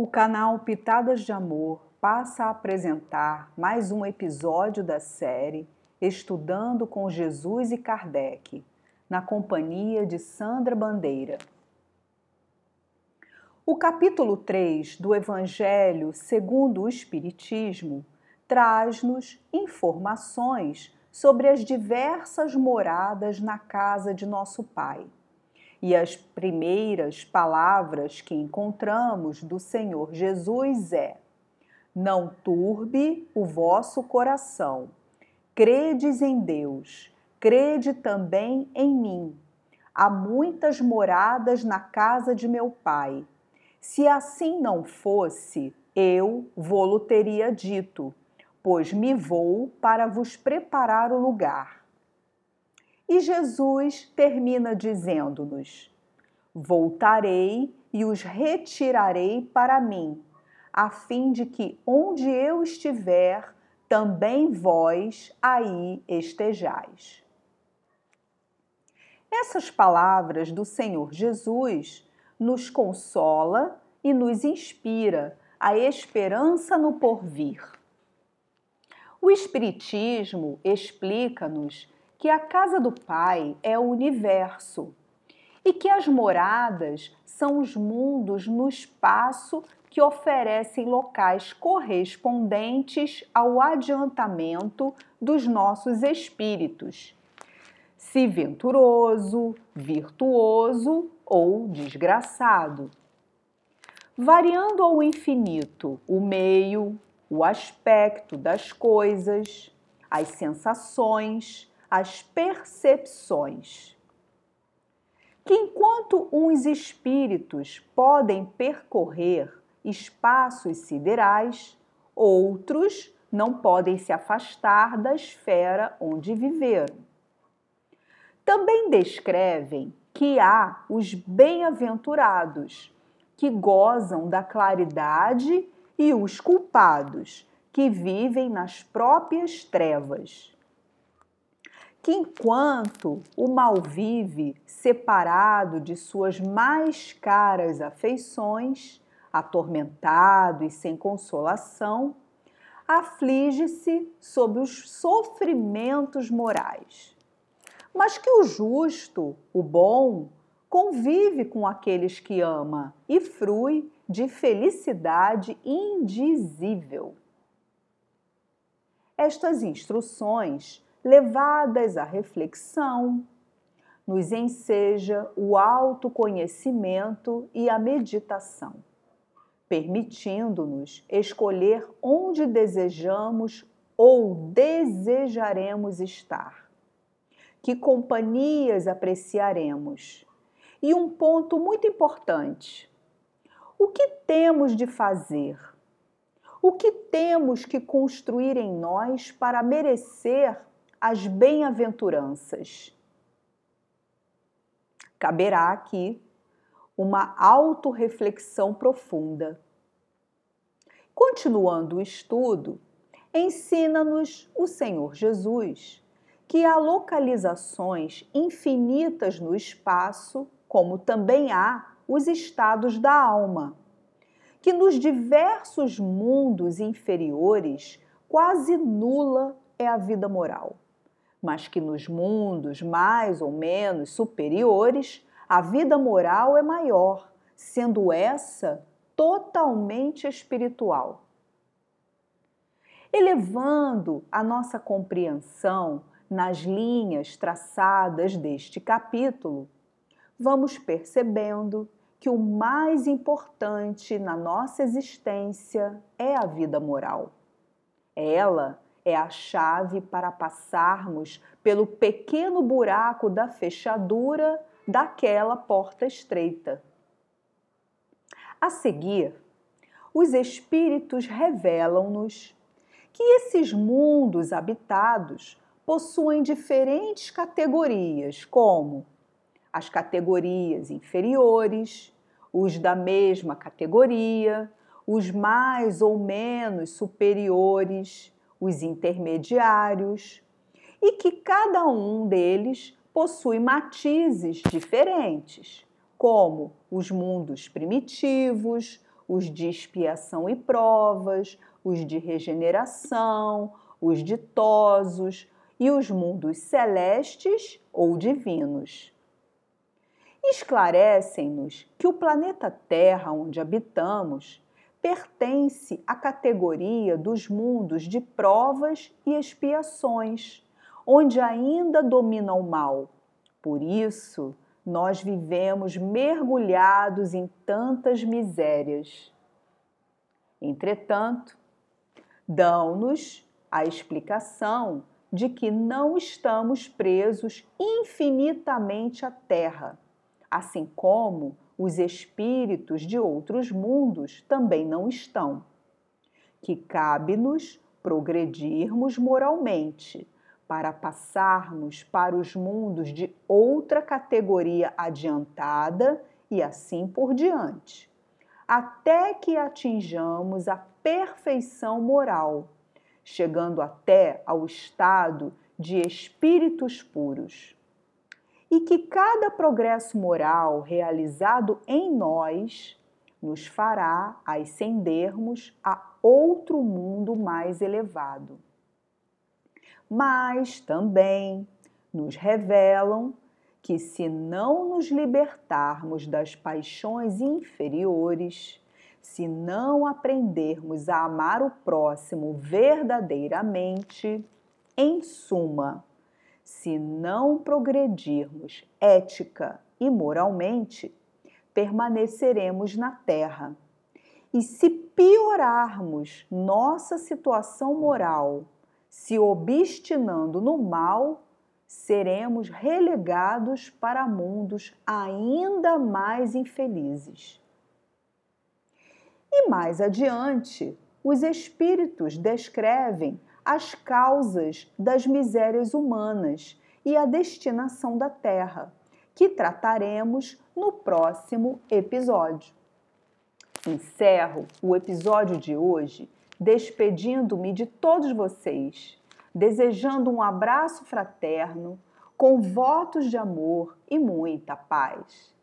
O canal Pitadas de Amor passa a apresentar mais um episódio da série Estudando com Jesus e Kardec, na companhia de Sandra Bandeira. O capítulo 3 do Evangelho segundo o Espiritismo traz-nos informações sobre as diversas moradas na casa de nosso Pai e as primeiras palavras que encontramos do Senhor Jesus é: Não turbe o vosso coração. Credes em Deus, crede também em mim. Há muitas moradas na casa de meu Pai. Se assim não fosse, eu vou-lo teria dito, pois me vou para vos preparar o lugar. E Jesus termina dizendo-nos: Voltarei e os retirarei para mim, a fim de que onde eu estiver, também vós aí estejais. Essas palavras do Senhor Jesus nos consola e nos inspira a esperança no porvir. O Espiritismo explica-nos que a casa do Pai é o universo e que as moradas são os mundos no espaço que oferecem locais correspondentes ao adiantamento dos nossos espíritos, se venturoso, virtuoso ou desgraçado. Variando ao infinito o meio, o aspecto das coisas, as sensações, as percepções. Que enquanto uns espíritos podem percorrer espaços siderais, outros não podem se afastar da esfera onde viveram. Também descrevem que há os bem-aventurados, que gozam da claridade, e os culpados, que vivem nas próprias trevas que enquanto o mal vive separado de suas mais caras afeições, atormentado e sem consolação, aflige-se sob os sofrimentos morais. Mas que o justo, o bom, convive com aqueles que ama e frui de felicidade indizível. Estas instruções levadas à reflexão, nos enseja o autoconhecimento e a meditação, permitindo-nos escolher onde desejamos ou desejaremos estar, que companhias apreciaremos. E um ponto muito importante: o que temos de fazer? O que temos que construir em nós para merecer as bem-aventuranças. Caberá aqui uma autorreflexão profunda. Continuando o estudo, ensina-nos o Senhor Jesus que há localizações infinitas no espaço, como também há os estados da alma, que nos diversos mundos inferiores quase nula é a vida moral mas que nos mundos mais ou menos superiores a vida moral é maior, sendo essa totalmente espiritual. Elevando a nossa compreensão nas linhas traçadas deste capítulo, vamos percebendo que o mais importante na nossa existência é a vida moral. Ela é a chave para passarmos pelo pequeno buraco da fechadura daquela porta estreita. A seguir, os Espíritos revelam-nos que esses mundos habitados possuem diferentes categorias, como as categorias inferiores, os da mesma categoria, os mais ou menos superiores os intermediários, e que cada um deles possui matizes diferentes, como os mundos primitivos, os de expiação e provas, os de regeneração, os ditosos e os mundos celestes ou divinos. Esclarecem-nos que o planeta Terra onde habitamos pertence à categoria dos mundos de provas e expiações, onde ainda domina o mal. Por isso, nós vivemos mergulhados em tantas misérias. Entretanto, dão-nos a explicação de que não estamos presos infinitamente à Terra, assim como os espíritos de outros mundos também não estão. Que cabe-nos progredirmos moralmente para passarmos para os mundos de outra categoria adiantada e assim por diante, até que atinjamos a perfeição moral chegando até ao estado de espíritos puros. E que cada progresso moral realizado em nós nos fará ascendermos a outro mundo mais elevado. Mas também nos revelam que, se não nos libertarmos das paixões inferiores, se não aprendermos a amar o próximo verdadeiramente, em suma, se não progredirmos ética e moralmente, permaneceremos na terra. E se piorarmos nossa situação moral, se obstinando no mal, seremos relegados para mundos ainda mais infelizes. E mais adiante, os espíritos descrevem as causas das misérias humanas e a destinação da Terra, que trataremos no próximo episódio. Encerro o episódio de hoje despedindo-me de todos vocês, desejando um abraço fraterno, com votos de amor e muita paz.